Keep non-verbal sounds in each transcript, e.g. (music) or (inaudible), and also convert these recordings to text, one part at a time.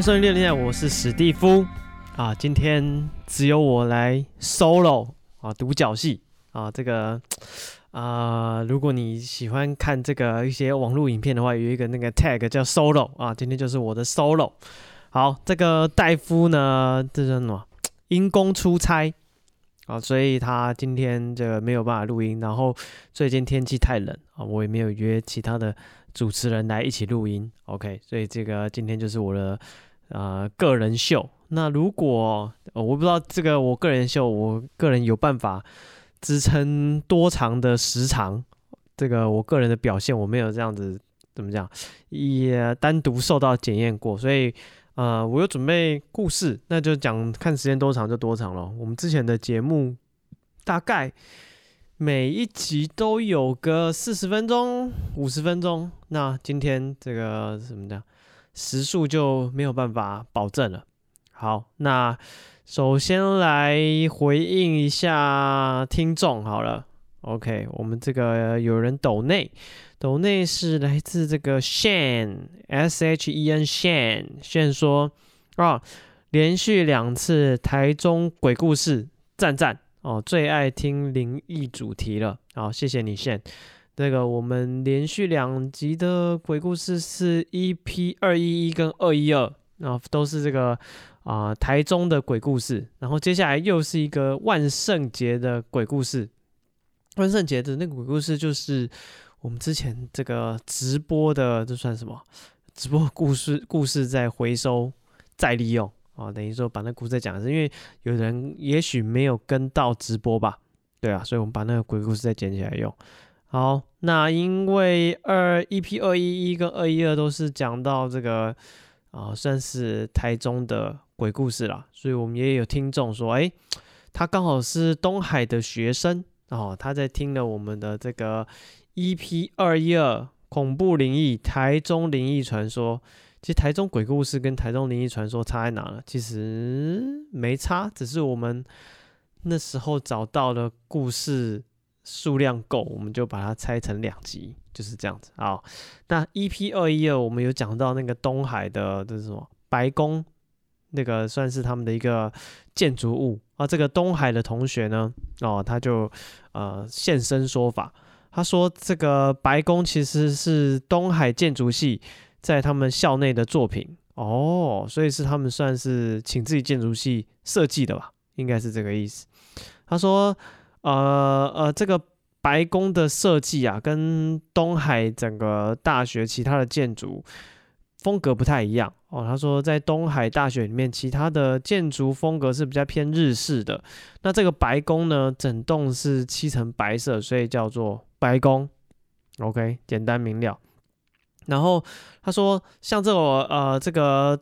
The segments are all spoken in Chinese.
欢迎练练，我是史蒂夫啊。今天只有我来 solo 啊，独角戏啊。这个啊，如果你喜欢看这个一些网络影片的话，有一个那个 tag 叫 solo 啊。今天就是我的 solo。好，这个戴夫呢，这是什么？因公出差啊，所以他今天这个没有办法录音。然后最近天气太冷啊，我也没有约其他的。主持人来一起录音，OK，所以这个今天就是我的呃个人秀。那如果、我不知道这个我个人秀，我个人有办法支撑多长的时长？这个我个人的表现，我没有这样子怎么讲，也单独受到检验过。所以呃，我有准备故事，那就讲看时间多长就多长了。我们之前的节目大概。每一集都有个四十分钟、五十分钟，那今天这个什么的时数就没有办法保证了。好，那首先来回应一下听众好了。OK，我们这个有人抖内，抖内是来自这个 Shane S H E N Shane Shane 说啊，连续两次台中鬼故事，赞赞。哦，最爱听灵异主题了。好，谢谢你，现那个我们连续两集的鬼故事是 EP 二一一跟二一二，然后都是这个啊、台中的鬼故事。然后接下来又是一个万圣节的鬼故事。万圣节的那个鬼故事就是我们之前这个直播的，这算什么？直播故事故事在回收再利用。啊，等于说把那故事再讲一次，因为有人也许没有跟到直播吧，对啊，所以我们把那个鬼故事再捡起来用。好，那因为二一 P 二一一跟二一二都是讲到这个啊、算是台中的鬼故事啦，所以我们也有听众说，哎，他刚好是东海的学生哦，他在听了我们的这个 EP 二一二恐怖灵异台中灵异传说。其实台中鬼故事跟台中灵异传说差在哪呢？其实没差，只是我们那时候找到的故事数量够，我们就把它拆成两集，就是这样子。好，那 EP 二一二我们有讲到那个东海的这是什么白宫，那个算是他们的一个建筑物啊。这个东海的同学呢，哦，他就呃现身说法，他说这个白宫其实是东海建筑系。在他们校内的作品哦，所以是他们算是请自己建筑系设计的吧，应该是这个意思。他说，呃呃，这个白宫的设计啊，跟东海整个大学其他的建筑风格不太一样哦。他说，在东海大学里面，其他的建筑风格是比较偏日式的，那这个白宫呢，整栋是漆成白色，所以叫做白宫。OK，简单明了。然后他说，像这个呃，这个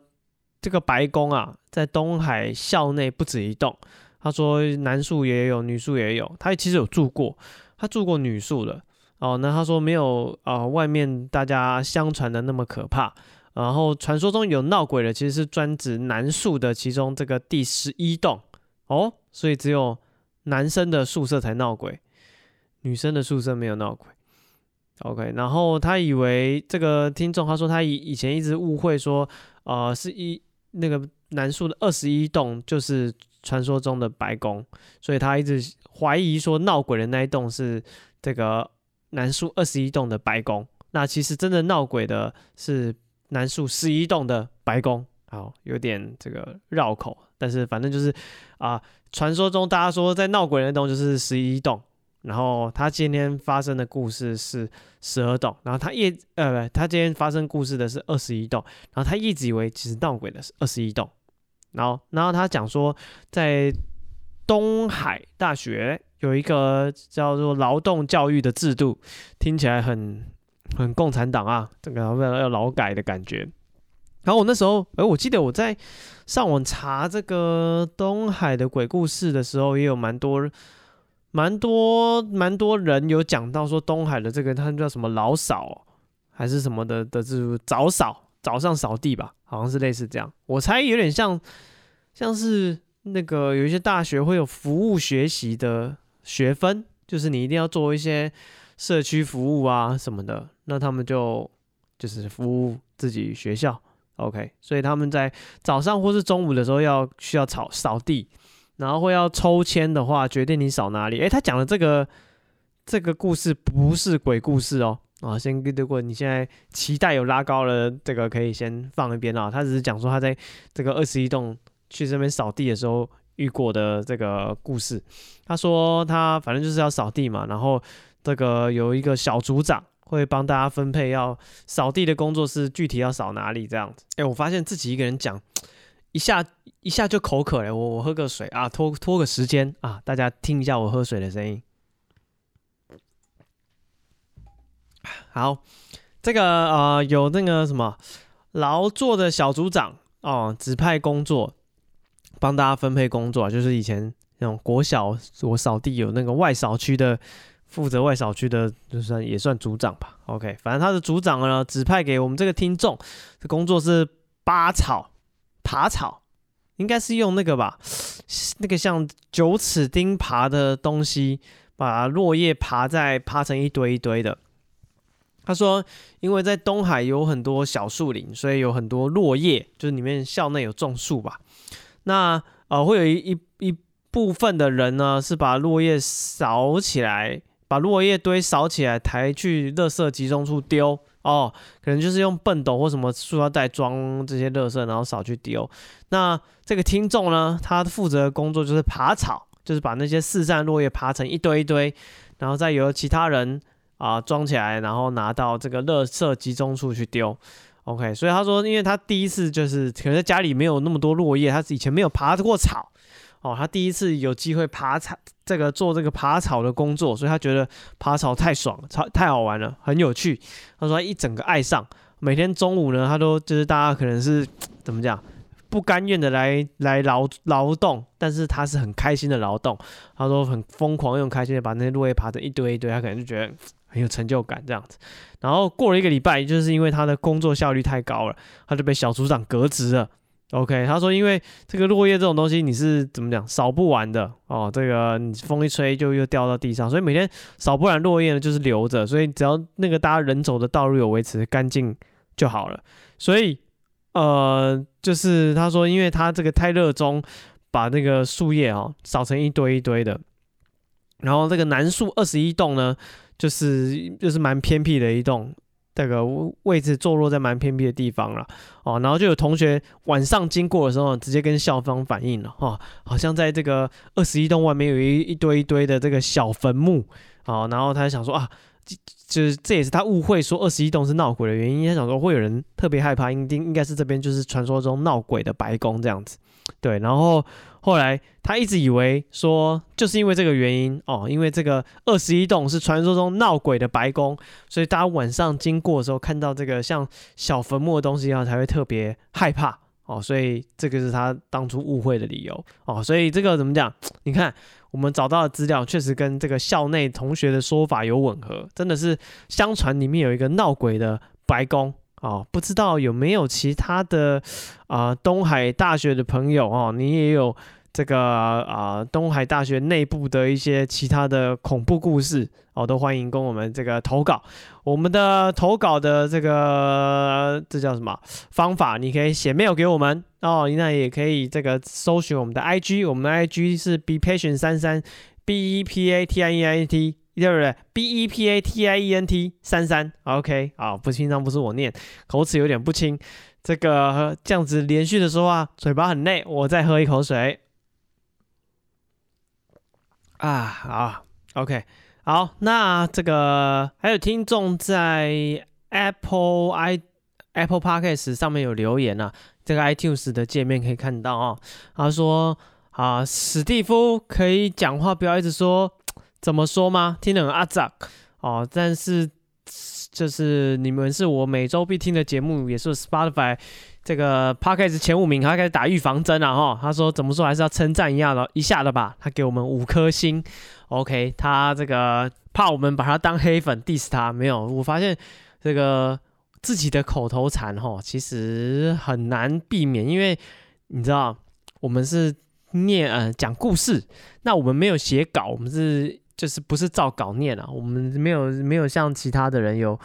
这个白宫啊，在东海校内不止一栋。他说男宿也有，女宿也有。他其实有住过，他住过女宿的哦。那他说没有啊、呃，外面大家相传的那么可怕。然后传说中有闹鬼的，其实是专指男宿的其中这个第十一栋哦。所以只有男生的宿舍才闹鬼，女生的宿舍没有闹鬼。OK，然后他以为这个听众，他说他以以前一直误会说，呃，是一那个男宿的二十一栋就是传说中的白宫，所以他一直怀疑说闹鬼的那一栋是这个男宿二十一栋的白宫。那其实真的闹鬼的是男宿十一栋的白宫。好，有点这个绕口，但是反正就是啊，传说中大家说在闹鬼的那栋就是十一栋。然后他今天发生的故事是十二栋，然后他一呃不，他今天发生故事的是二十一栋，然后他一直以为其实闹鬼的是二十一栋，然后然后他讲说在东海大学有一个叫做劳动教育的制度，听起来很很共产党啊，这个为了要劳改的感觉。然后我那时候，哎，我记得我在上网查这个东海的鬼故事的时候，也有蛮多。蛮多蛮多人有讲到说东海的这个他叫什么老扫还是什么的的这早扫早上扫地吧，好像是类似这样。我猜有点像像是那个有一些大学会有服务学习的学分，就是你一定要做一些社区服务啊什么的，那他们就就是服务自己学校 OK，所以他们在早上或是中午的时候要需要扫扫地，然后会要抽签的话，决定你扫哪里。诶，他讲的这个这个故事不是鬼故事哦。啊，先如果你现在期待有拉高了，这个可以先放一边啊。他只是讲说他在这个二十一栋去这边扫地的时候遇过的这个故事。他说他反正就是要扫地嘛，然后这个有一个小组长。会帮大家分配要扫地的工作是具体要扫哪里这样子。哎，我发现自己一个人讲，一下一下就口渴了。我我喝个水啊，拖拖个时间啊，大家听一下我喝水的声音。好，这个呃有那个什么劳作的小组长哦，指派工作，帮大家分配工作，就是以前那种国小我扫地有那个外扫区的。负责外扫区的，就算也算组长吧。OK，反正他的组长呢，指派给我们这个听众的工作是拔草、爬草，应该是用那个吧，那个像九齿钉耙的东西，把落叶耙在耙成一堆一堆的。他说，因为在东海有很多小树林，所以有很多落叶，就是里面校内有种树吧。那呃，会有一一一部分的人呢，是把落叶扫起来。把落叶堆扫起来，抬去垃圾集中处丢哦，可能就是用畚斗或什么塑料袋装这些垃圾，然后扫去丢。那这个听众呢，他负责的工作就是耙草，就是把那些四散落叶耙成一堆一堆，然后再由其他人啊装起来，然后拿到这个垃圾集中处去丢。OK，所以他说，因为他第一次就是可能在家里没有那么多落叶，他以前没有爬过草。哦，他第一次有机会爬草，这个做这个爬草的工作，所以他觉得爬草太爽了，超太好玩了，很有趣。他说他一整个爱上，每天中午呢，他都就是大家可能是怎么讲，不甘愿的来来劳劳动，但是他是很开心的劳动。他说很疯狂又开心的把那些落叶爬成一堆一堆，他可能就觉得很有成就感这样子。然后过了一个礼拜，就是因为他的工作效率太高了，他就被小组长革职了。OK，他说，因为这个落叶这种东西，你是怎么讲扫不完的哦。这个你风一吹就又掉到地上，所以每天扫不完落叶呢，就是留着。所以只要那个大家人走的道路有维持干净就好了。所以呃，就是他说，因为他这个太热衷把那个树叶哦扫成一堆一堆的，然后这个南树二十一栋呢，就是就是蛮偏僻的一栋。这个位置坐落在蛮偏僻的地方了哦，然后就有同学晚上经过的时候，直接跟校方反映了哦，好像在这个二十一栋外面有一一堆一堆的这个小坟墓哦，然后他想说啊，就是这也是他误会说二十一栋是闹鬼的原因，他想说会有人特别害怕，应应应该是这边就是传说中闹鬼的白宫这样子，对，然后。后来他一直以为说，就是因为这个原因哦，因为这个二十一栋是传说中闹鬼的白宫，所以大家晚上经过的时候看到这个像小坟墓的东西啊，才会特别害怕哦。所以这个是他当初误会的理由哦。所以这个怎么讲？(tsk) 你看我们找到的资料确实跟这个校内同学的说法有吻合，真的是相传里面有一个闹鬼的白宫哦。不知道有没有其他的啊、呃、东海大学的朋友哦，你也有。这个啊、东海大学内部的一些其他的恐怖故事哦，都欢迎跟我们这个投稿。我们的投稿的这个这叫什么方法？你可以写 mail 给我们哦，那也可以这个搜寻我们的 IG，我们的 IG 是 be patient 三三 b e p a t i e n t 对不对？b e p a t i e n t 三三 OK 啊，不清楚不是我念，口齿有点不清。这个这样子连续的说话，嘴巴很累，我再喝一口水。啊，好，OK，好，那这个还有听众在 Apple i Apple Podcast 上面有留言啊，这个 iTunes 的界面可以看到啊、他说啊，史蒂夫可以讲话，不要一直说怎么说吗？听得很阿杂哦，但是就是你们是我每周必听的节目，也是 Spotify。这个 Podcast 前五名，他开始打预防针了哈。他说怎么说还是要称赞一下的，一下的吧。他给我们五颗星，OK。他这个怕我们把他当黑粉 diss 他，没有。我发现这个自己的口头禅哈，其实很难避免，因为你知道我们是念呃讲故事，那我们没有写稿，我们是就是不是照稿念啊，我们没有没有像其他的人有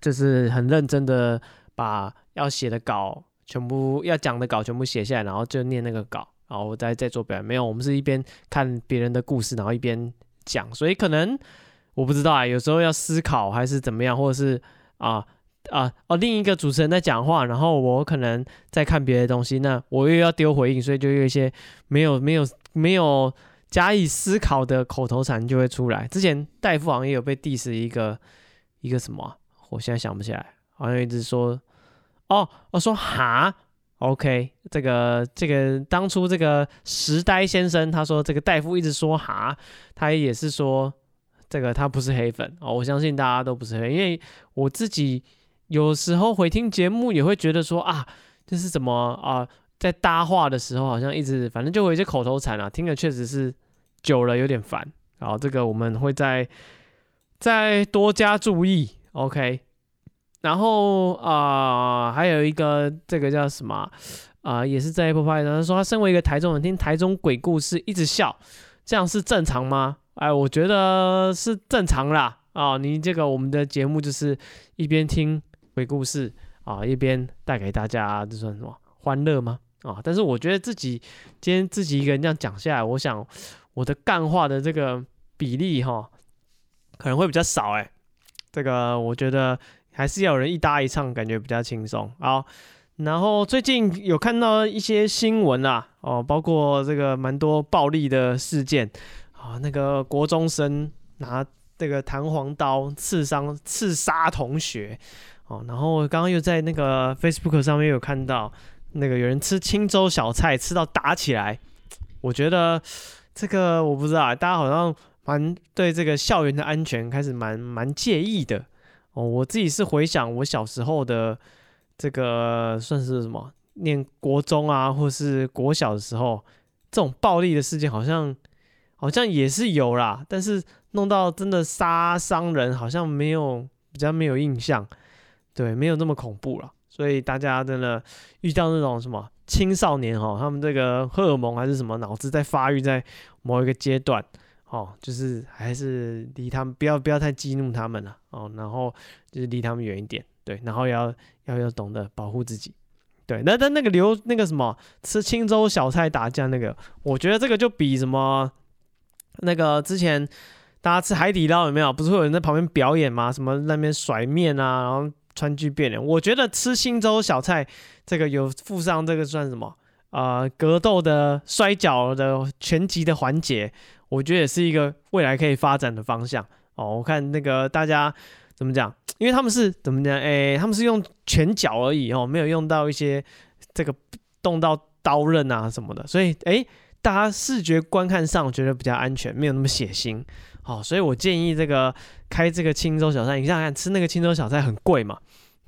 就是很认真的把要写的稿。全部要讲的稿全部写下来，然后就念那个稿，然后我再再做表演。没有，我们是一边看别人的故事，然后一边讲，所以可能我不知道啊，有时候要思考还是怎么样，或者是啊啊哦，另一个主持人在讲话，然后我可能在看别的东西，那我又要丢回应，所以就有一些没有没有没有加以思考的口头禅就会出来。之前戴夫好像也有被 diss 一个一个什么，我现在想不起来。好像一直说，哦，我说哈，OK，这个这个当初这个石呆先生他说这个戴夫一直说哈，他也是说这个他不是黑粉哦，我相信大家都不是黑，因为我自己有时候回听节目也会觉得说啊，这是怎么啊，在搭话的时候好像一直反正就有一些口头禅啊，听了确实是久了有点烦，然后这个我们会再再多加注意，OK。然后啊、还有一个这个叫什么啊、也是在 Apple p 他说他身为一个台中人，听台中鬼故事一直笑，这样是正常吗？哎，我觉得是正常啦。啊、哦，你这个我们的节目就是一边听鬼故事啊、一边带给大家这算什么欢乐吗？啊、但是我觉得自己今天自己一个人这样讲下来，我想我的干话的这个比例哈、可能会比较少哎。这个我觉得。还是要有人一搭一唱，感觉比较轻松。好，然后最近有看到一些新闻啊，哦，包括这个蛮多暴力的事件啊，那个国中生拿这个弹簧刀刺伤、刺杀同学，哦，然后刚刚又在那个 Facebook 上面有看到那个有人吃青州小菜吃到打起来，我觉得这个我不知道，大家好像蛮对这个校园的安全开始蛮蛮介意的。哦，我自己是回想我小时候的这个算是什么，念国中啊，或是国小的时候，这种暴力的事件好像好像也是有啦，但是弄到真的杀伤人，好像没有比较没有印象，对，没有那么恐怖了。所以大家真的遇到那种什么青少年哈，他们这个荷尔蒙还是什么脑子在发育，在某一个阶段。哦，就是还是离他们不要不要太激怒他们了哦，然后就是离他们远一点，对，然后要要要懂得保护自己，对。那但那个留那个什么吃青州小菜打架那个，我觉得这个就比什么那个之前大家吃海底捞有没有？不是会有人在旁边表演吗？什么那边甩面啊，然后川剧变脸。我觉得吃青州小菜这个有附上这个算什么啊、呃？格斗的摔跤的拳击的环节。我觉得也是一个未来可以发展的方向哦。我看那个大家怎么讲，因为他们是怎么讲？诶，他们是用拳脚而已哦，没有用到一些这个动到刀刃啊什么的，所以诶，大家视觉观看上觉得比较安全，没有那么血腥。好，所以我建议这个开这个清粥小菜，你想想看，吃那个清粥小菜很贵嘛，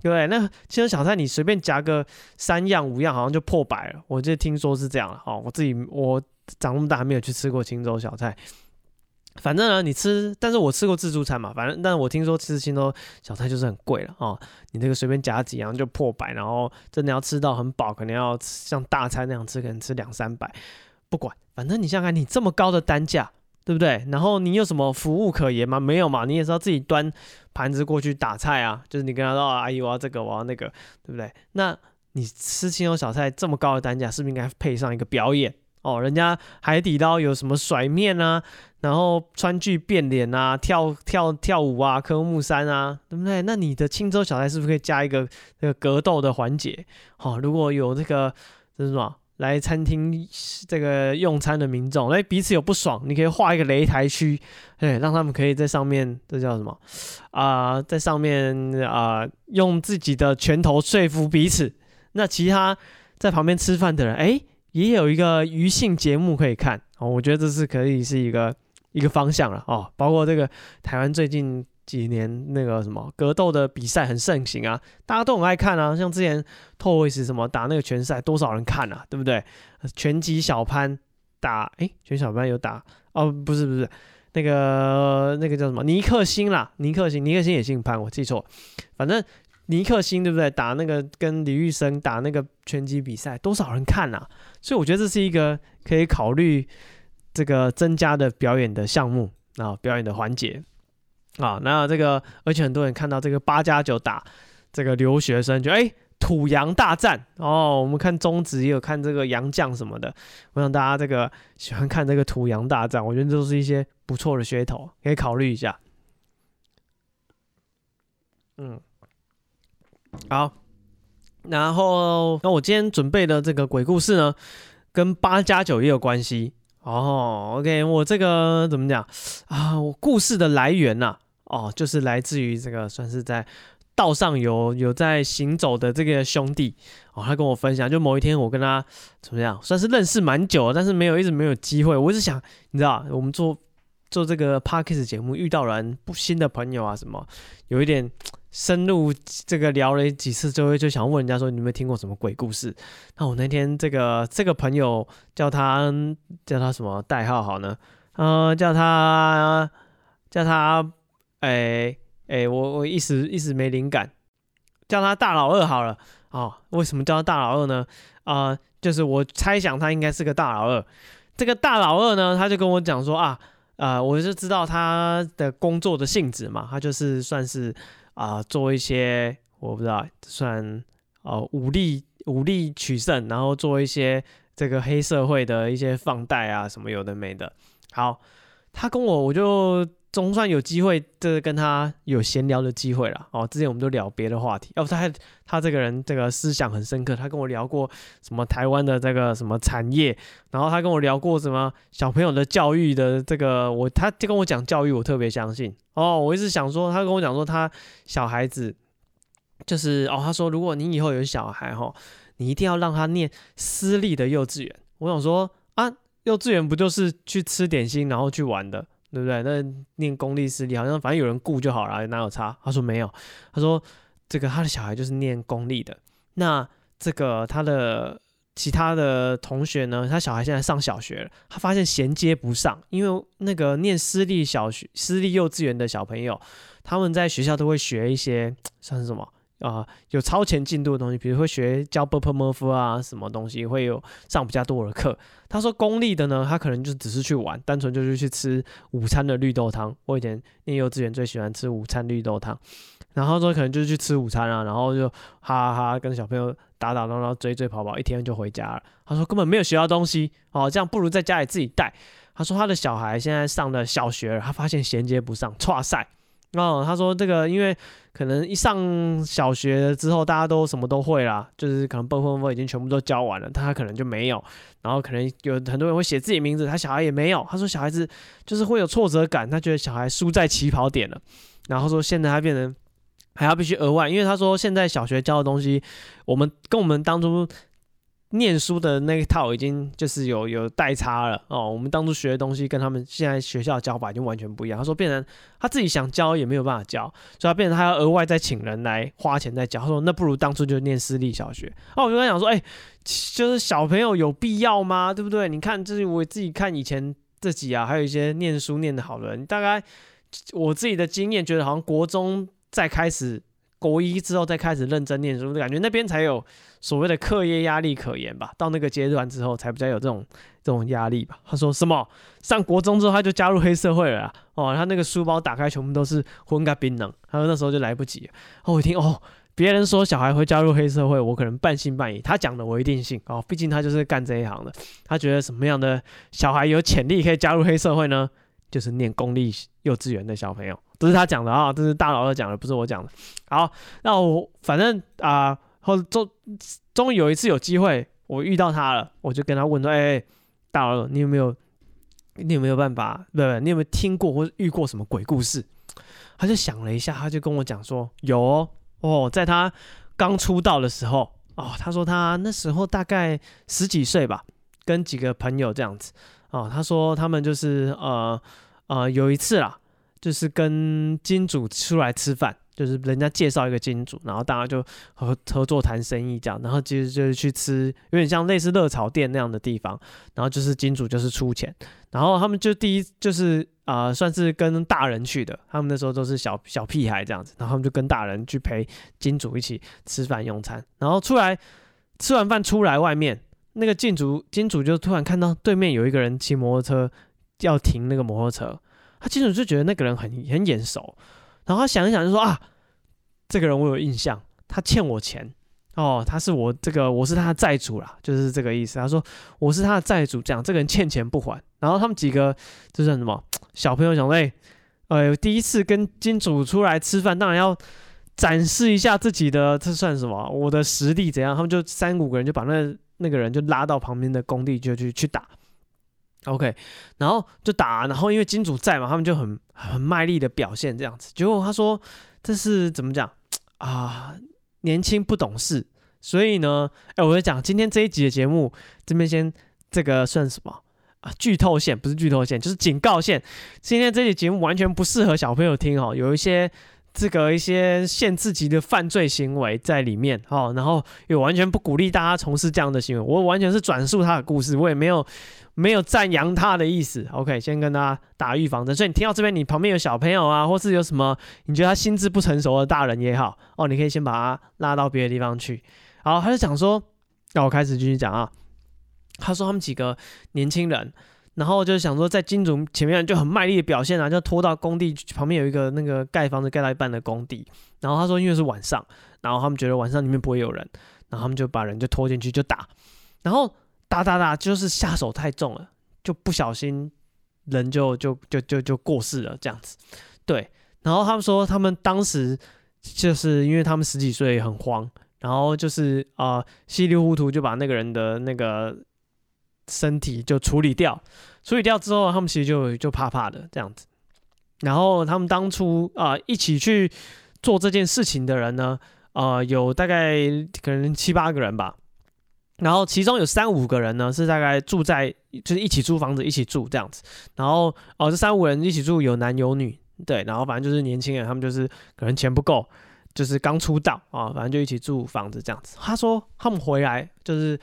对不对？那清粥小菜你随便夹个三样五样，好像就破百了。我就听说是这样了。哦，我自己我。长那么大还没有去吃过清粥小菜，反正呢，你吃，但是我吃过自助餐嘛，反正，但是我听说吃清粥小菜就是很贵了哦，你这个随便夹几样就破百，然后真的要吃到很饱，可能要像大餐那样吃，可能吃两三百，不管，反正你想想看，你这么高的单价，对不对？然后你有什么服务可言吗？没有嘛，你也是要自己端盘子过去打菜啊，就是你跟他说，阿姨我要这个，我要那个，对不对？那你吃清粥小菜这么高的单价，是不是应该配上一个表演？哦，人家海底捞有什么甩面啊，然后川剧变脸啊，跳跳跳舞啊，科目三啊，对不对？那你的青州小菜是不是可以加一个这个格斗的环节？好、如果有这个这是什么来餐厅这个用餐的民众，哎，彼此有不爽，你可以画一个擂台区，哎，让他们可以在上面，这叫什么啊、在上面啊、用自己的拳头说服彼此。那其他在旁边吃饭的人，哎。也有一个余兴节目可以看哦，我觉得这是可以是一个一个方向了哦。包括这个台湾最近几年那个什么格斗的比赛很盛行啊，大家都很爱看啊。像之前 Toys 什么打那个拳赛，多少人看啊，对不对？拳击小潘打诶，拳小潘有打哦，不是不是那个那个叫什么尼克星啦，尼克星尼克星也姓潘，我记错，反正。尼克星对不对？打那个跟李玉生打那个拳击比赛，多少人看啊？所以我觉得这是一个可以考虑这个增加的表演的项目啊，表演的环节啊。那这个而且很多人看到这个八加九打这个留学生，就哎土洋大战哦，我们看中职也有看这个洋将什么的，我想大家这个喜欢看这个土洋大战，我觉得都是一些不错的噱头，可以考虑一下。嗯，好，然后那我今天准备的这个鬼故事呢，跟八加九也有关系哦。OK，我这个怎么讲啊？我故事的来源呐、啊，哦，就是来自于这个算是在。道上有有在行走的这个兄弟哦，他跟我分享，就某一天我跟他怎么样，算是认识蛮久，但是没有一直没有机会。我一直想，你知道，我们做做这个 Podcast 节目，遇到人不新的朋友啊，什么有一点深入这个聊了几次之后，就想问人家说，你有没有听过什么鬼故事？那我那天这个这个朋友叫他叫他什么代号好呢？呃，叫他叫他哎。哎、我我一时一时没灵感，叫他大老二好了。哦，为什么叫他大老二呢？啊、就是我猜想他应该是个大老二。这个大老二呢，他就跟我讲说啊，啊、我就知道他的工作的性质嘛，他就是算是啊、做一些我不知道算哦、武力武力取胜，然后做一些这个黑社会的一些放贷啊什么有的没的。好，他跟我我就。总算有机会，这个跟他有闲聊的机会了哦。之前我们都聊别的话题，要不他他这个人这个思想很深刻，他跟我聊过什么台湾的这个什么产业，然后他跟我聊过什么小朋友的教育的这个，我他就跟我讲教育，我特别相信哦。我一直想说，他跟我讲说他小孩子就是哦，他说如果你以后有小孩哈，你一定要让他念私立的幼稚园。我想说啊，幼稚园不就是去吃点心然后去玩的？对不对？那念公立私立好像反正有人顾就好了，哪有差？他说没有，他说这个他的小孩就是念公立的。那这个他的其他的同学呢？他小孩现在上小学了，他发现衔接不上，因为那个念私立小学、私立幼稚园的小朋友，他们在学校都会学一些 (tsk) 算是什么？啊，有超前进度的东西，比如会学教布尔摩夫啊，什么东西会有上比较多的课。他说公立的呢，他可能就只是去玩，单纯就是去吃午餐的绿豆汤。我以前念幼稚园最喜欢吃午餐绿豆汤，然后说可能就是去吃午餐啊，然后就哈哈哈跟小朋友打打闹闹、追追跑跑，一天就回家了。他说根本没有学到东西，哦，这样不如在家里自己带。他说他的小孩现在上了小学了，他发现衔接不上，挫赛。哦，他说这个因为可能一上小学之后，大家都什么都会啦，就是可能笨笨笨已经全部都教完了，他可能就没有。然后可能有很多人会写自己名字，他小孩也没有。他说小孩子就是会有挫折感，他觉得小孩输在起跑点了。然后说现在他变成还要必须额外，因为他说现在小学教的东西，我们跟我们当初念书的那一套已经就是有有代差了哦，我们当初学的东西跟他们现在学校教法已经完全不一样。他说，变成他自己想教也没有办法教，所以他变成他要额外再请人来花钱再教。他说，那不如当初就念私立小学。哦，我就跟他讲说，哎、就是小朋友有必要吗？对不对？你看，就是我自己看以前自己啊，还有一些念书念得好的人，大概我自己的经验觉得，好像国中再开始。国一之后再开始认真念书，感觉那边才有所谓的课业压力可言吧。到那个阶段之后，才比较有这种这种压力吧。他说什么？上国中之后他就加入黑社会了哦。他那个书包打开，全部都是荤咖槟榔。他 (laughs) 说那时候就来不及。哦，我一听哦，别人说小孩会加入黑社会，我可能半信半疑。他讲的我一定信哦，毕竟他就是干这一行的。他觉得什么样的小孩有潜力可以加入黑社会呢？就是念公立幼稚园的小朋友。这是他讲的啊，这是大老二讲的，不是我讲的。好，那我反正啊，后终终于有一次有机会，我遇到他了，我就跟他问说：“哎、大老二，你有没有，你有没有办法？对不？你有没有听过或者遇过什么鬼故事？”他就想了一下，他就跟我讲说：“有哦，哦，在他刚出道的时候，哦，他说他那时候大概十几岁吧，跟几个朋友这样子，哦，他说他们就是呃呃有一次啦。”就是跟金主出来吃饭，就是人家介绍一个金主，然后大家就合合作谈生意这样，然后其实就是去吃有点像类似热炒店那样的地方，然后就是金主就是出钱，然后他们就第一就是啊、呃、算是跟大人去的，他们那时候都是小小屁孩这样子，然后他们就跟大人去陪金主一起吃饭用餐，然后出来吃完饭出来外面，那个金主金主就突然看到对面有一个人骑摩托车要停那个摩托车。他金主就觉得那个人很很眼熟，然后他想一想就说啊，这个人我有印象，他欠我钱，哦，他是我这个我是他的债主啦，就是这个意思。他说我是他的债主，讲这个人欠钱不还。然后他们几个这算什么小朋友想说，哎，呃，第一次跟金主出来吃饭，当然要展示一下自己的，这算什么？我的实力怎样？他们就三五个人就把那那个人就拉到旁边的工地就去去打。OK，然后就打，然后因为金主在嘛，他们就很很卖力的表现这样子。结果他说这是怎么讲啊？年轻不懂事，所以呢，哎，我就讲今天这一集的节目，这边先这个算什么啊？剧透线不是剧透线，就是警告线。今天这集节目完全不适合小朋友听哦，有一些这个一些限制级的犯罪行为在里面哦，然后也完全不鼓励大家从事这样的行为。我完全是转述他的故事，我也没有。没有赞扬他的意思，OK，先跟大家打预防针。所以你听到这边，你旁边有小朋友啊，或是有什么你觉得他心智不成熟的大人也好，哦，你可以先把他拉到别的地方去。好，他就讲说，那我开始继续讲啊。他说他们几个年轻人，然后就想说在金主前面就很卖力的表现啊，就拖到工地旁边有一个那个盖房子盖到一半的工地。然后他说因为是晚上，然后他们觉得晚上里面不会有人，然后他们就把人就拖进去就打，然后。打打打，就是下手太重了，就不小心人就就就就就过世了这样子。对，然后他们说他们当时就是因为他们十几岁很慌，然后就是啊、稀里糊涂就把那个人的那个身体就处理掉，处理掉之后他们其实就就怕怕的这样子。然后他们当初啊、一起去做这件事情的人呢，啊、呃、有大概可能七八个人吧。然后其中有三五个人呢，是大概住在就是一起租房子一起住这样子。然后哦，这三五人一起住有男有女，对。然后反正就是年轻人，他们就是可能钱不够，就是刚出道啊，反正就一起住房子这样子。他说他们回来就是。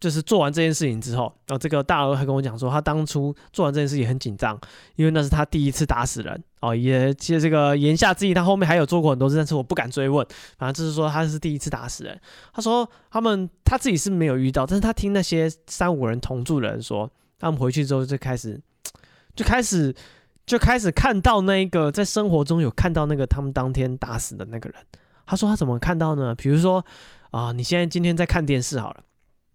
就是做完这件事情之后，然后这个大鹅还跟我讲说，他当初做完这件事情很紧张，因为那是他第一次打死人哦。也其实这个言下之意，他后面还有做过很多次，但是我不敢追问。反正就是说他是第一次打死人。他说他们他自己是没有遇到，但是他听那些三五人同住的人说，他们回去之后就开始就开始就开始看到那个在生活中有看到那个他们当天打死的那个人。他说他怎么看到呢？比如说啊、你现在今天在看电视好了。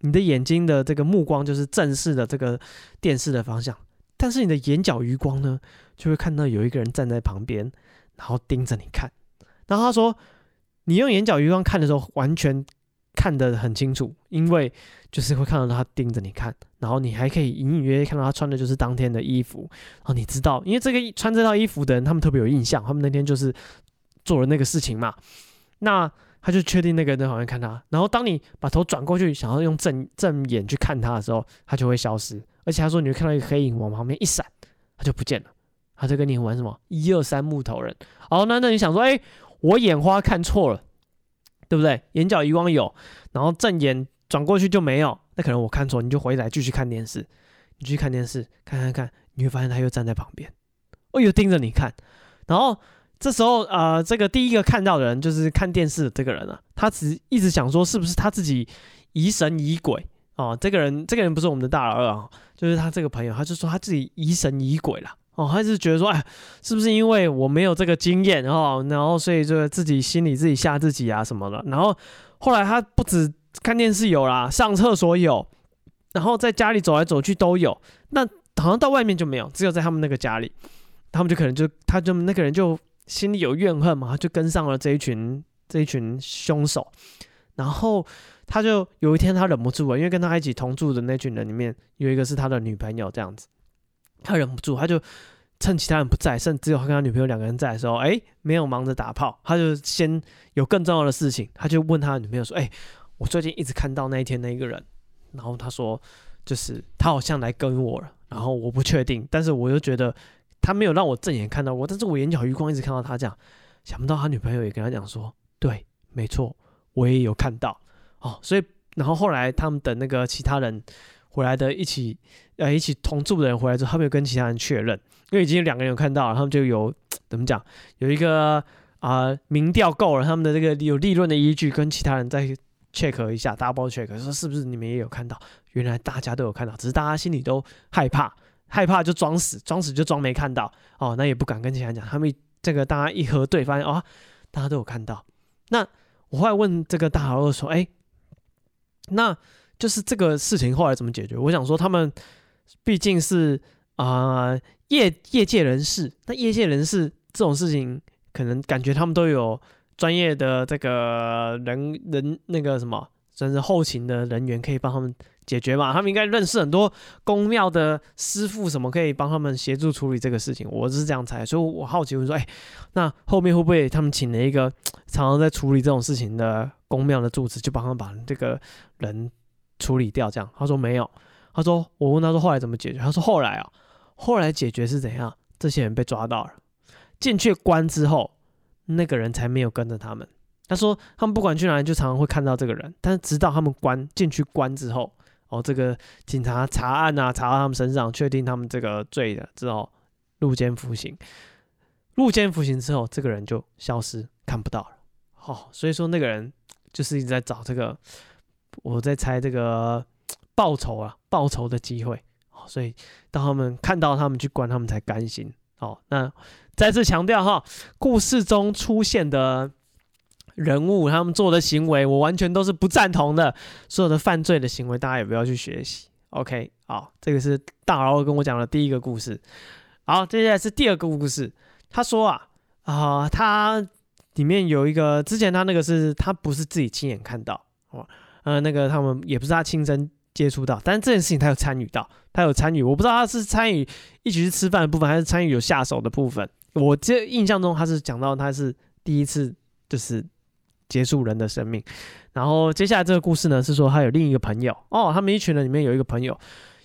你的眼睛的这个目光就是正视的这个电视的方向，但是你的眼角余光呢，就会看到有一个人站在旁边，然后盯着你看。然后他说，你用眼角余光看的时候，完全看得很清楚，因为就是会看到他盯着你看，然后你还可以隐隐约约看到他穿的就是当天的衣服。然后你知道，因为这个穿这套衣服的人，他们特别有印象，他们那天就是做了那个事情嘛。那他就确定那个人在旁边看他，然后当你把头转过去，想要用正正眼去看他的时候，他就会消失。而且他说你会看到一个黑影往旁边一闪，他就不见了。他在跟你玩什么一二三木头人。好，那那你想说，哎，我眼花看错了，对不对？眼角余光有，然后正眼转过去就没有，那可能我看错，你就回来继续看电视，你继续看电视，看看看，你会发现他又站在旁边，哦，又盯着你看，然后。这时候，呃，这个第一个看到的人就是看电视的这个人啊，他只一直想说是不是他自己疑神疑鬼哦。这个人，这个人不是我们的大老二啊，就是他这个朋友，他就说他自己疑神疑鬼了哦，他是觉得说，哎，是不是因为我没有这个经验哦，然后所以就自己心里自己吓自己啊什么的。然后后来他不止看电视有啦，上厕所有，然后在家里走来走去都有，那好像到外面就没有，只有在他们那个家里，他们就可能就他就那个人就。心里有怨恨嘛，他就跟上了这一群这一群凶手，然后他就有一天他忍不住了，因为跟他一起同住的那群人里面有一个是他的女朋友，这样子，他忍不住，他就趁其他人不在，甚至只有他跟他女朋友两个人在的时候，哎，没有忙着打炮，他就先有更重要的事情，他就问他女朋友说，哎，我最近一直看到那一天那一个人，然后他说，就是他好像来跟我了，然后我不确定，但是我又觉得。他没有让我正眼看到过，但是我眼角余光一直看到他这样，想不到他女朋友也跟他讲说，对，没错，我也有看到哦，所以然后后来他们等那个其他人回来的一起呃一起同住的人回来之后，他们有跟其他人确认，因为已经有两个人有看到了，他们就有 (tsk) 怎么讲，有一个啊、民调够了，他们的这个有立论的依据，跟其他人再 check 一下，double check，说是不是你们也有看到？原来大家都有看到，只是大家心里都害怕。害怕就装死，装死就装没看到哦，那也不敢跟其他人讲。他们这个大家一核对，发现哦，大家都有看到。那我后来问这个大老二说：“哎，那就是这个事情后来怎么解决？”我想说，他们毕竟是啊、业业界人士，那业界人士这种事情，可能感觉他们都有专业的这个人人那个什么，甚至后勤的人员可以帮他们。解决嘛？他们应该认识很多宫庙的师傅，什么可以帮他们协助处理这个事情？我是这样猜，所以我好奇，我说，哎，那后面会不会他们请了一个 (tsk) 常常在处理这种事情的宫庙的住持，就帮他们把这个人处理掉？这样？他说没有。他说我问他说后来怎么解决？他说后来啊，后来解决是怎样？这些人被抓到了，进去关之后，那个人才没有跟着他们。他说他们不管去哪里，就常常会看到这个人，但是直到他们关进去关之后。哦，这个警察查案啊，查到他们身上，确定他们这个罪的之后，入监服刑。入监服刑之后，这个人就消失，看不到了。哦，所以说那个人就是一直在找这个，我在猜这个报仇啊，报仇的机会。哦，所以当他们看到他们去关，他们才甘心。哦，那再次强调哈，故事中出现的。人物他们做的行为，我完全都是不赞同的。所有的犯罪的行为，大家也不要去学习。OK，好，这个是大佬跟我讲的第一个故事。好，接下来是第二个故事。他说啊啊、他里面有一个之前他那个是他不是自己亲眼看到，哦，呃，那个他们也不是他亲身接触到，但是这件事情他有参与到，他有参与。我不知道他是参与一起去吃饭的部分，还是参与有下手的部分。我这印象中他是讲到他是第一次就是。结束人的生命，然后接下来这个故事呢，是说他有另一个朋友。哦，他们一群人里面有一个朋友，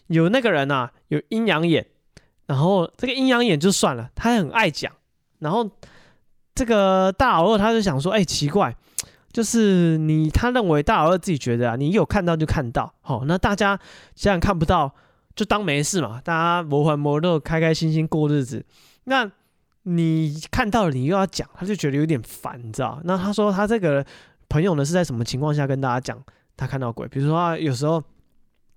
有那个人呐、啊，有阴阳眼，然后这个阴阳眼就算了，他很爱讲，然后这个大老二他就想说，哎，奇怪，就是你他认为大老二自己觉得啊，你有看到就看到，好、哦，那大家既然看不到，就当没事嘛，大家魔幻魔乐，开开心心过日子，那。你看到了，你又要讲，他就觉得有点烦，你知道？那他说他这个朋友呢，是在什么情况下跟大家讲他看到鬼？比如说他有时候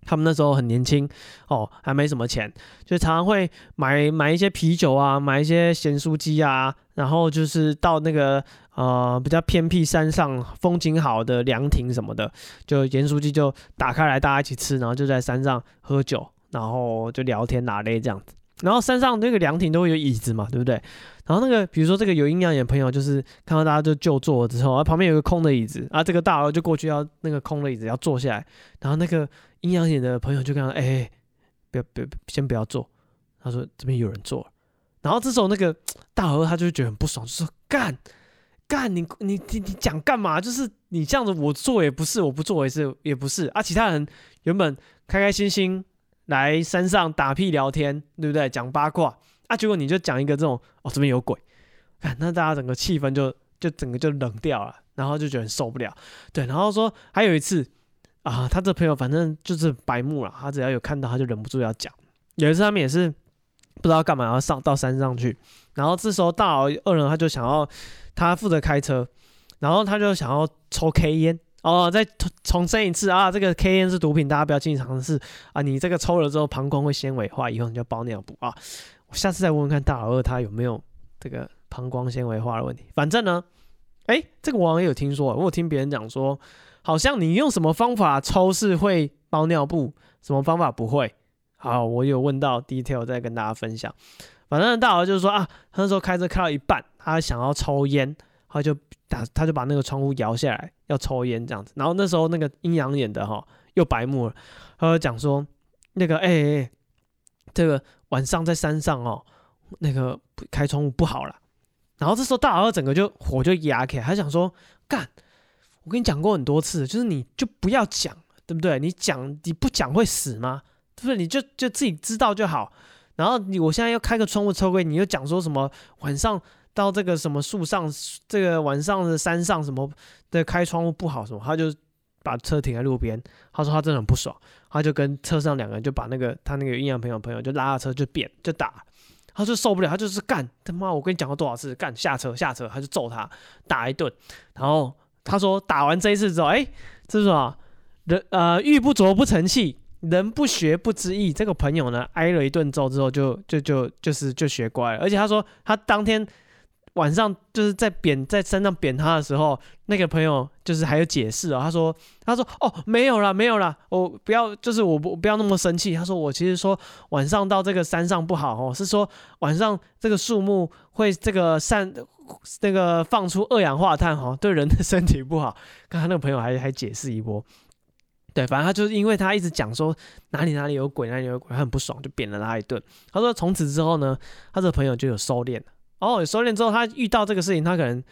他们那时候很年轻哦，还没什么钱，就常常会买买一些啤酒啊，买一些咸酥鸡啊，然后就是到那个呃比较偏僻山上风景好的凉亭什么的，就盐酥鸡就打开来大家一起吃，然后就在山上喝酒，然后就聊天拿勒这样子。然后山上那个凉亭都会有椅子嘛，对不对？然后那个比如说这个有阴阳眼朋友，就是看到大家就就坐了之后，啊旁边有个空的椅子，啊这个大佬就过去要那个空的椅子要坐下来，然后那个阴阳眼的朋友就跟他说：“哎，不要不要，先不要坐。”他说：“这边有人坐。”然后这时候那个大佬他就觉得很不爽，就说：“干干你你你你讲干嘛？就是你这样子，我坐也不是，我不坐也是也不是啊。其他人原本开开心心。”来山上打屁聊天，对不对？讲八卦啊，结果你就讲一个这种哦，这边有鬼，那大家整个气氛就就整个就冷掉了，然后就觉得受不了。对，然后说还有一次啊，他这朋友反正就是白目了，他只要有看到他就忍不住要讲。有一次他们也是不知道干嘛要上到山上去，然后这时候大老二人他就想要他负责开车，然后他就想要抽 K 烟。哦，再重申一次啊！这个 K N 是毒品，大家不要轻易尝试啊！你这个抽了之后，膀胱会纤维化，以后你就包尿布啊！我下次再问问看大老二他有没有这个膀胱纤维化的问题。反正呢，哎，这个网友有听说，我有听别人讲说，好像你用什么方法抽是会包尿布，什么方法不会？好，我有问到 detail 再跟大家分享。反正大老二就是说啊，他那时候开车开到一半，他想要抽烟。他就打，他就把那个窗户摇下来，要抽烟这样子。然后那时候那个阴阳眼的哈又白目了，他讲说那个哎哎，这个晚上在山上哦，那个开窗户不好了。然后这时候大老二整个就火就压起来，他想说干，我跟你讲过很多次，就是你就不要讲，对不对？你讲你不讲会死吗？对不对？你就就自己知道就好。然后你我现在要开个窗户抽烟，你又讲说什么晚上？到这个什么树上，这个晚上的山上什么的开窗户不好什么，他就把车停在路边。他说他真的很不爽，他就跟车上两个人就把那个他那个阴阳朋友朋友就拉下车就扁就打，他就受不了，他就是干他妈！我跟你讲过多少次，干下车下车，他就揍他打一顿。然后他说打完这一次之后，哎，这是什么？人呃玉不琢不成器，人不学不知义。这个朋友呢挨了一顿揍之后就就就就是就学乖了，而且他说他当天。晚上就是在贬在山上贬他的时候，那个朋友就是还有解释哦，他说他说哦没有啦没有啦，我不要就是我不不要那么生气。他说我其实说晚上到这个山上不好哦，是说晚上这个树木会这个散那个放出二氧化碳哈，对人的身体不好。(laughs) 刚才那个朋友还还解释一波，对，反正他就是因为他一直讲说哪里哪里有鬼哪里有鬼，他很不爽就贬了他一顿。他说从此之后呢，他这个朋友就有收敛了。哦，熟练之后，他遇到这个事情，他可能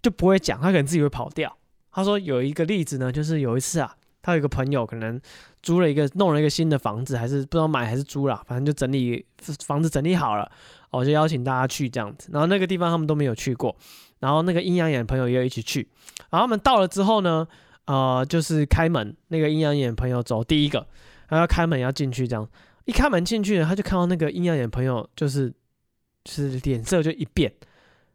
就不会讲，他可能自己会跑掉。他说有一个例子呢，就是有一次啊，他有一个朋友可能租了一个，弄了一个新的房子，还是不知道买还是租了，反正就整理房子整理好了，我就邀请大家去这样子。然后那个地方他们都没有去过，然后那个阴阳眼朋友也有一起去。然后他们到了之后呢，呃，就是开门，那个阴阳眼朋友走第一个，然后要开门要进去，这样一开门进去呢，他就看到那个阴阳眼朋友就是。就是脸色就一变，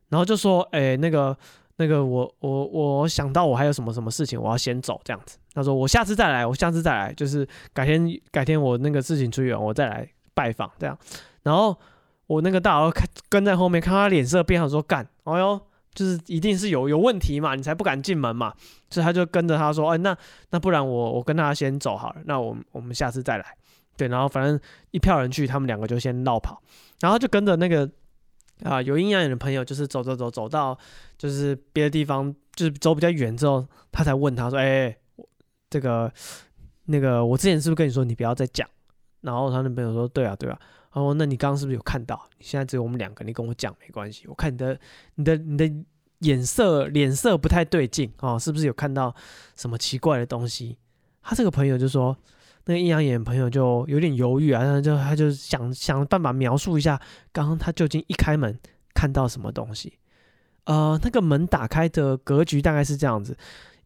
然后就说：“哎、那个，那个我，我我想到我还有什么什么事情，我要先走这样子。”他说：“我下次再来，我下次再来，就是改天改天我那个事情处理完，我再来拜访这样。”然后我那个大佬看跟在后面，看他脸色变，他说：“干，哎呦，就是一定是有有问题嘛，你才不敢进门嘛。”所以他就跟着他说：“哎，那那不然我我跟他先走好了，那我我们下次再来。”对，然后反正一票人去，他们两个就先绕跑，然后就跟着那个啊有阴阳眼的朋友，就是走走走走到就是别的地方，就是走比较远之后，他才问他说：“哎，这个那个我之前是不是跟你说你不要再讲？”然后他那朋友说：“对啊，对啊。”然后那你刚刚是不是有看到？你现在只有我们两个，你跟我讲没关系。我看你的你的你的眼色脸色不太对劲哦，是不是有看到什么奇怪的东西？他这个朋友就说。那个阴阳眼朋友就有点犹豫啊，他就他就想想办法描述一下，刚刚他究竟一开门看到什么东西？呃，那个门打开的格局大概是这样子，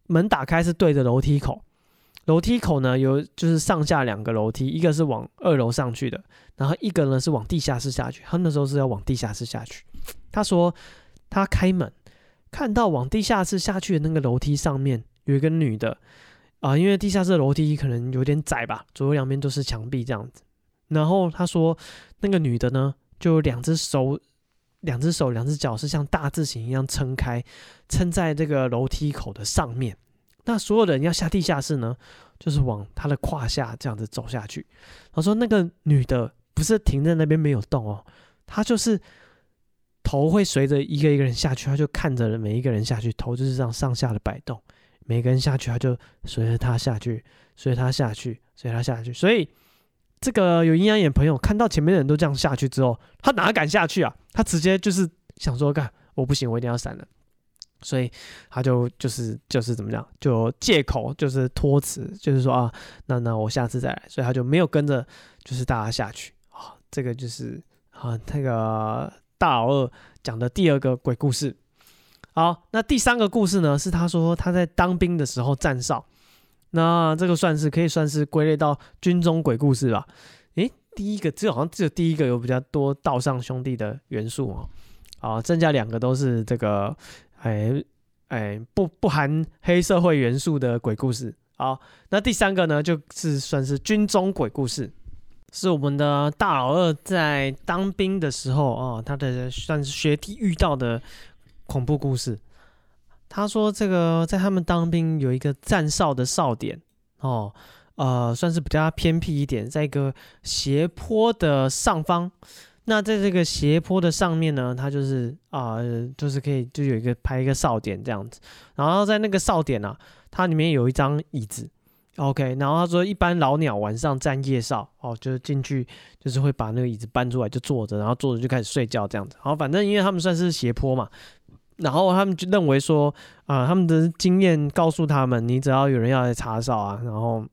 门打开是对着楼梯口，楼梯口呢有就是上下两个楼梯，一个是往二楼上去的，然后一个呢是往地下室下去。他那时候是要往地下室下去。他说他开门看到往地下室下去的那个楼梯上面有一个女的。啊，因为地下室的楼梯可能有点窄吧，左右两边都是墙壁这样子。然后他说，那个女的呢，就两只手、两只手、两只脚是像大字形一样撑开，撑在这个楼梯口的上面。那所有人要下地下室呢，就是往她的胯下这样子走下去。他说，那个女的不是停在那边没有动哦，她就是头会随着一个一个人下去，她就看着每一个人下去，头就是这样上下的摆动。每个人下去，他就随着他下去，随着他下去，随着他下去。所以，这个有阴阳眼朋友看到前面的人都这样下去之后，他哪敢下去啊？他直接就是想说：“干，我不行，我一定要闪了。”所以他就就是就是怎么讲，就借口就是托辞，就是说啊，那那我下次再来。所以他就没有跟着，就是大家下去啊。这个就是啊，那个大老二讲的第二个鬼故事。好，那第三个故事呢？是他说他在当兵的时候站哨，那这个算是可以算是归类到军中鬼故事吧？诶，第一个只有好像只有第一个有比较多道上兄弟的元素哦，啊，剩下两个都是这个，哎哎不不含黑社会元素的鬼故事。好，那第三个呢，就是算是军中鬼故事，是我们的大老二在当兵的时候哦，他的算是学弟遇到的。恐怖故事，他说这个在他们当兵有一个站哨的哨点哦，呃，算是比较偏僻一点，在一个斜坡的上方。那在这个斜坡的上面呢，它就是啊、就是可以就有一个拍一个哨点这样子。然后在那个哨点啊，它里面有一张椅子，OK。然后他说，一般老鸟晚上站夜哨哦，就是进去就是会把那个椅子搬出来就坐着，然后坐着就开始睡觉这样子。好，反正因为他们算是斜坡嘛。然后他们就认为说，啊、他们的经验告诉他们，你只要有人要来查哨啊，然后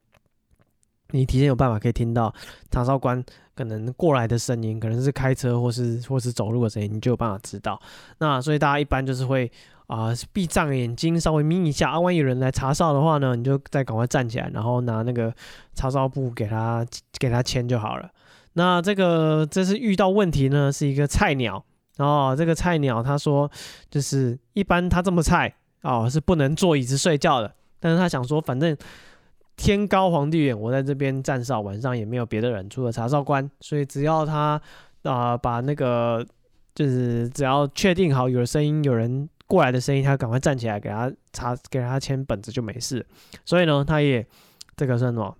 你提前有办法可以听到查哨官可能过来的声音，可能是开车或是 (laughs) 或是走路的声音，你就有办法知道。那所以大家一般就是会啊、闭上眼睛，稍微眯一下啊，万一有人来查哨的话呢，你就再赶快站起来，然后拿那个查哨布给他给他签就好了。那这个这次遇到问题呢，是一个菜鸟。哦，这个菜鸟他说，就是一般他这么菜哦，是不能坐椅子睡觉的。但是他想说，反正天高皇帝远，我在这边站哨，晚上也没有别的人，除了查哨官，所以只要他啊、把那个就是只要确定好有声音，有人过来的声音，他赶快站起来给他查，给他签本子就没事。所以呢，他也这个算什么？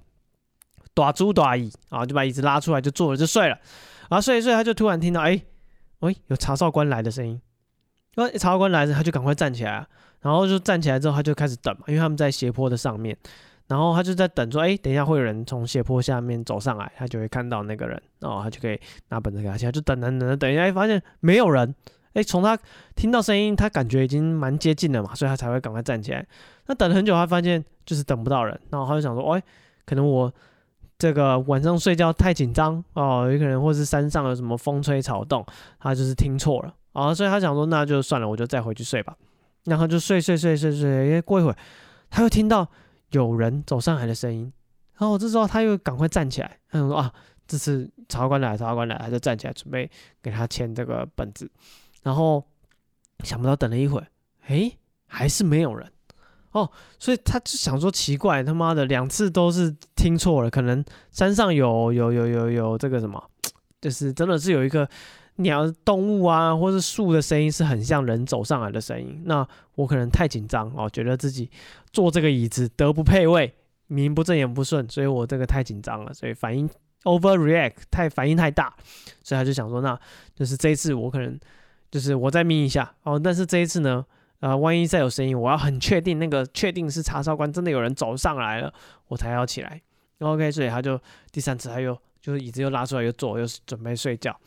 大主大意啊，就把椅子拉出来就坐了就睡了。然后睡一睡，他就突然听到哎，喂，有查哨官来的声音。因为查哨官来了，他就赶快站起来，然后就站起来之后，他就开始等嘛，因为他们在斜坡的上面。然后他就在等，说：“哎，等一下会有人从斜坡下面走上来，他就会看到那个人，然后他就可以拿本子给他写。就等等等等，等一下发现没有人，哎，从他听到声音，他感觉已经蛮接近了嘛，所以他才会赶快站起来。那等了很久，他发现就是等不到人，然后他就想说：，哎，可能我这个晚上睡觉太紧张哦，有可能或是山上有什么风吹草动，他就是听错了啊，所以他想说，那就算了，我就再回去睡吧。然后就睡睡睡睡睡，哎，过一会儿，他又听到。有人走上来的声音，然后这时候他又赶快站起来，他说啊，这次查官来，查官来，他就站起来准备给他签这个本子，然后想不到等了一会儿，诶，还是没有人哦，所以他就想说奇怪，他妈的两次都是听错了，可能山上有有有有有这个什么，就是真的是有一个。鸟、动物啊，或是树的声音是很像人走上来的声音。那我可能太紧张哦，觉得自己坐这个椅子德不配位，名不正言不顺，所以我这个太紧张了，所以反应 overreact 太反应太大，所以他就想说，那就是这一次我可能就是我再眯一下哦，但是这一次呢，呃，万一再有声音，我要很确定那个确定是查哨官真的有人走上来了，我才要起来。OK，所以他就第三次他又就是椅子又拉出来又坐，又准备睡觉。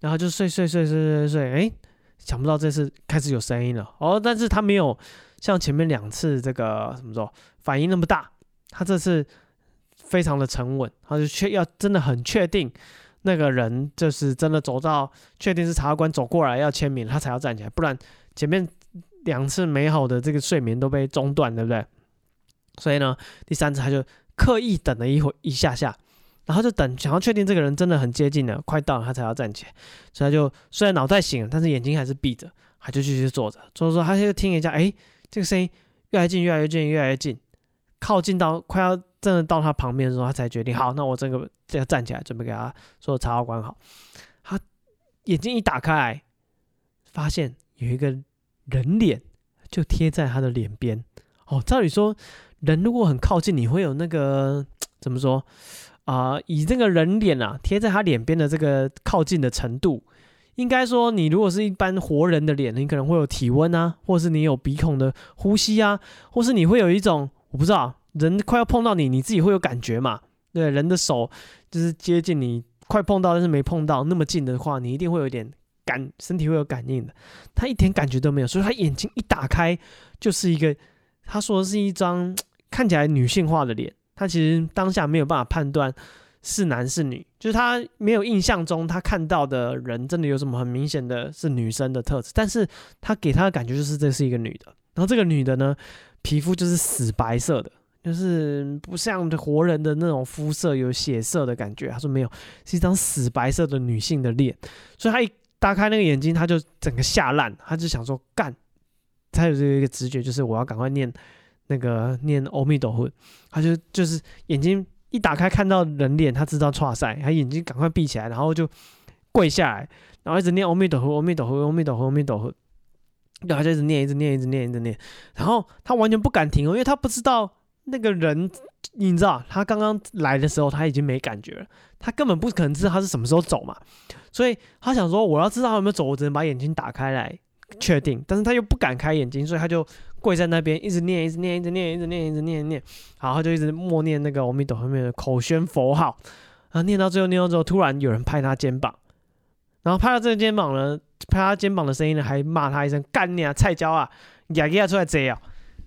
然后就睡睡睡睡睡睡，哎，想不到这次开始有声音了哦，但是他没有像前面两次这个怎么说反应那么大，他这次非常的沉稳，他就确要真的很确定那个人就是真的走到确定是查官走过来要签名，他才要站起来，不然前面两次美好的这个睡眠都被中断，对不对？所以呢，第三次他就刻意等了一会一下下。然后就等，想要确定这个人真的很接近了，快到了，他才要站起来。所以他就虽然脑袋醒了，但是眼睛还是闭着，他就继续坐着。所以说，他就听一下，哎，这个声音越来越近，越来越近，越来越近，靠近到快要真的到他旁边的时候，他才决定，好，那我这个这个站起来，准备给他说查号官好。他眼睛一打开，发现有一个人脸就贴在他的脸边。哦，照理说，人如果很靠近，你会有那个 (tsk) 怎么说？啊、以这个人脸啊贴在他脸边的这个靠近的程度，应该说你如果是一般活人的脸，你可能会有体温啊，或是你有鼻孔的呼吸啊，或是你会有一种我不知道，人快要碰到你，你自己会有感觉嘛？对，人的手就是接近你，快碰到但是没碰到那么近的话，你一定会有点感，身体会有感应的。他一点感觉都没有，所以他眼睛一打开就是一个，他说是一张看起来女性化的脸。他其实当下没有办法判断是男是女，就是他没有印象中他看到的人真的有什么很明显的是女生的特质，但是他给他的感觉就是这是一个女的，然后这个女的呢，皮肤就是死白色的，就是不像活人的那种肤色有血色的感觉。他说没有，是一张死白色的女性的脸，所以他一打开那个眼睛，他就整个吓烂，他就想说干，他有这个一个直觉，就是我要赶快念。那个念阿弥陀佛，他就就是眼睛一打开看到人脸，他知道错赛，他眼睛赶快闭起来，然后就跪下来，然后一直念阿弥陀佛，阿弥陀佛，阿弥陀佛，阿弥陀佛，然后就一直念，一直念，一直念，一直念，然后他完全不敢停哦，因为他不知道那个人，你知道，他刚刚来的时候他已经没感觉了，他根本不可能知道他是什么时候走嘛，所以他想说，我要知道他有没有走，我只能把眼睛打开来确定，但是他又不敢开眼睛，所以他就。跪在那边，一直念，一直念，一直念，一直念，一直念，念，然后就一直默念那个阿弥陀后面的口宣佛号，啊，念到最后，念到最后，突然有人拍他肩膀，然后拍到这个肩膀呢，拍他肩膀的声音呢，还骂他一声干你啊，菜椒啊，雅给他出来贼啊，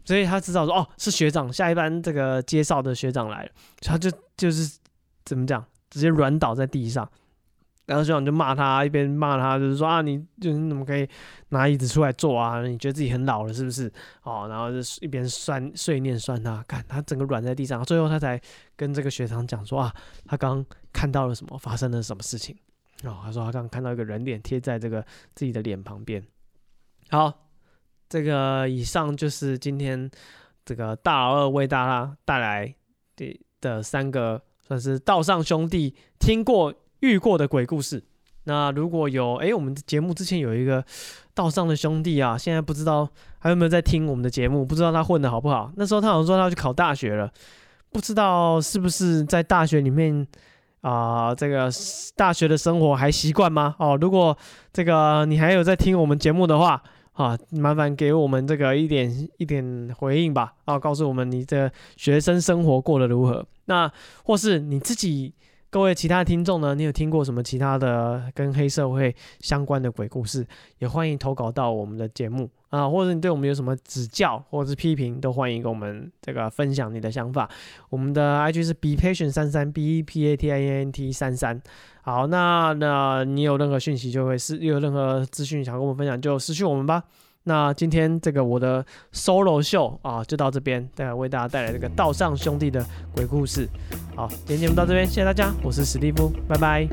所以他知道说，哦，是学长，下一班这个介绍的学长来了，他就就是怎么讲，直接软倒在地上。然后学长就骂他，一边骂他，就是说啊，你就你怎么可以拿椅子出来坐啊？你觉得自己很老了是不是？哦，然后就一边酸碎念酸他，看他整个软在地上。最后他才跟这个学长讲说啊，他刚看到了什么，发生了什么事情。哦，他说他刚看到一个人脸贴在这个自己的脸旁边。好，这个以上就是今天这个大老二为大家带来的的三个算是道上兄弟听过。遇过的鬼故事那如果有哎，我们的节目之前有一个道上的兄弟啊，现在不知道还有没有在听我们的节目，不知道他混得好不好。那时候他好像说他要去考大学了，不知道是不是在大学里面啊、这个大学的生活还习惯吗？哦，如果这个你还有在听我们节目的话啊，麻烦给我们这个一点一点回应吧，啊，告诉我们你的学生生活过得如何。那或是你自己。各位其他听众呢，你有听过什么其他的跟黑社会相关的鬼故事？也欢迎投稿到我们的节目啊，或者你对我们有什么指教或者是批评，都欢迎跟我们这个分享你的想法。我们的 IG 是 be patient 33 b e p a t i e n t 三三。好，那那你有任何讯息就会私，有任何资讯想跟我们分享，就私讯我们吧。那今天这个我的 solo 秀啊，就到这边，再来为大家带来这个道上兄弟的鬼故事。好，今天节目到这边，谢谢大家，我是史蒂夫，拜拜。